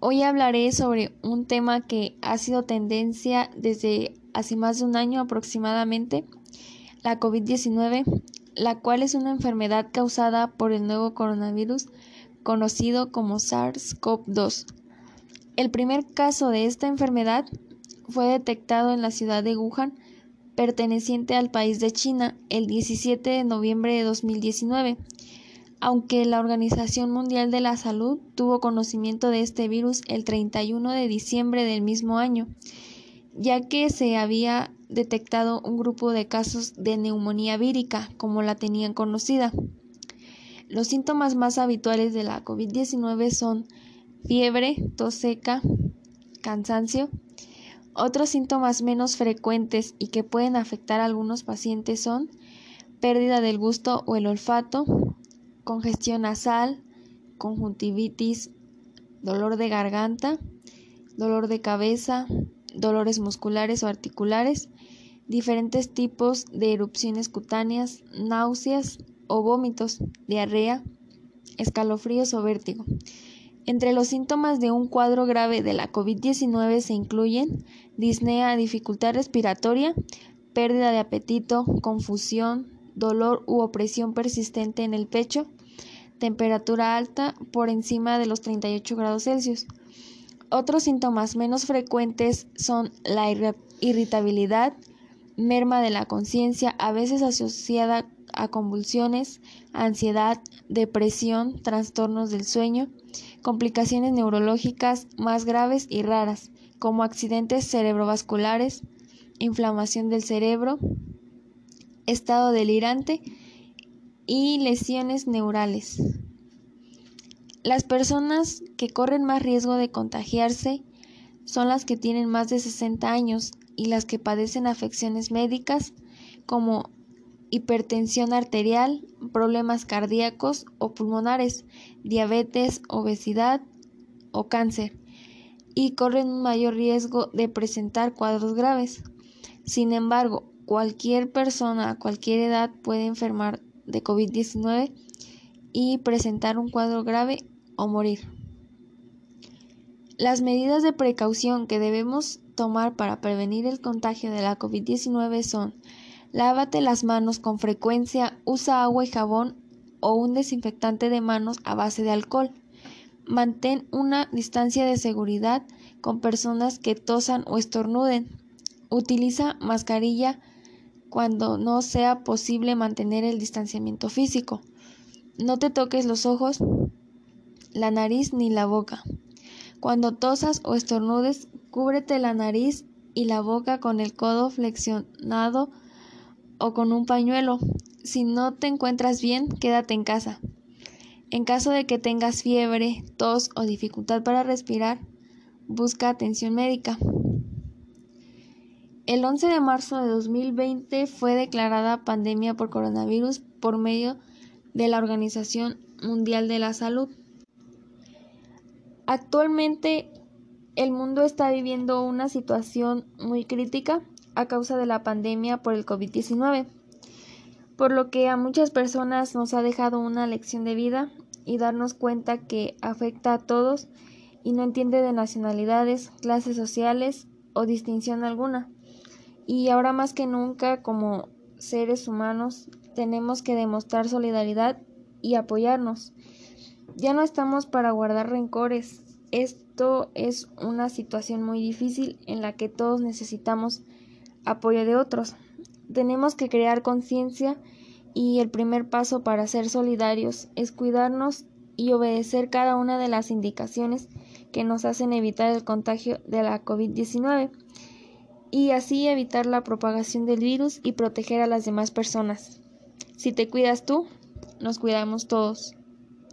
Hoy hablaré sobre un tema que ha sido tendencia desde hace más de un año aproximadamente, la COVID-19, la cual es una enfermedad causada por el nuevo coronavirus conocido como SARS-CoV-2. El primer caso de esta enfermedad fue detectado en la ciudad de Wuhan, perteneciente al país de China, el 17 de noviembre de 2019 aunque la Organización Mundial de la Salud tuvo conocimiento de este virus el 31 de diciembre del mismo año, ya que se había detectado un grupo de casos de neumonía vírica, como la tenían conocida. Los síntomas más habituales de la COVID-19 son fiebre, tos seca, cansancio. Otros síntomas menos frecuentes y que pueden afectar a algunos pacientes son pérdida del gusto o el olfato, congestión nasal, conjuntivitis, dolor de garganta, dolor de cabeza, dolores musculares o articulares, diferentes tipos de erupciones cutáneas, náuseas o vómitos, diarrea, escalofríos o vértigo. Entre los síntomas de un cuadro grave de la COVID-19 se incluyen disnea, dificultad respiratoria, pérdida de apetito, confusión, dolor u opresión persistente en el pecho, temperatura alta por encima de los 38 grados Celsius. Otros síntomas menos frecuentes son la irritabilidad, merma de la conciencia, a veces asociada a convulsiones, ansiedad, depresión, trastornos del sueño, complicaciones neurológicas más graves y raras, como accidentes cerebrovasculares, inflamación del cerebro, estado delirante y lesiones neurales. Las personas que corren más riesgo de contagiarse son las que tienen más de 60 años y las que padecen afecciones médicas como hipertensión arterial, problemas cardíacos o pulmonares, diabetes, obesidad o cáncer, y corren un mayor riesgo de presentar cuadros graves. Sin embargo, cualquier persona a cualquier edad puede enfermar de COVID-19 y presentar un cuadro grave o morir. Las medidas de precaución que debemos tomar para prevenir el contagio de la COVID-19 son lávate las manos con frecuencia, usa agua y jabón o un desinfectante de manos a base de alcohol. Mantén una distancia de seguridad con personas que tosan o estornuden. Utiliza mascarilla cuando no sea posible mantener el distanciamiento físico. No te toques los ojos, la nariz ni la boca. Cuando tosas o estornudes, cúbrete la nariz y la boca con el codo flexionado o con un pañuelo. Si no te encuentras bien, quédate en casa. En caso de que tengas fiebre, tos o dificultad para respirar, busca atención médica. El 11 de marzo de 2020 fue declarada pandemia por coronavirus por medio de la Organización Mundial de la Salud. Actualmente el mundo está viviendo una situación muy crítica a causa de la pandemia por el COVID-19, por lo que a muchas personas nos ha dejado una lección de vida y darnos cuenta que afecta a todos y no entiende de nacionalidades, clases sociales o distinción alguna. Y ahora más que nunca, como seres humanos, tenemos que demostrar solidaridad y apoyarnos. Ya no estamos para guardar rencores. Esto es una situación muy difícil en la que todos necesitamos apoyo de otros. Tenemos que crear conciencia y el primer paso para ser solidarios es cuidarnos y obedecer cada una de las indicaciones que nos hacen evitar el contagio de la COVID-19 y así evitar la propagación del virus y proteger a las demás personas. Si te cuidas tú, nos cuidamos todos.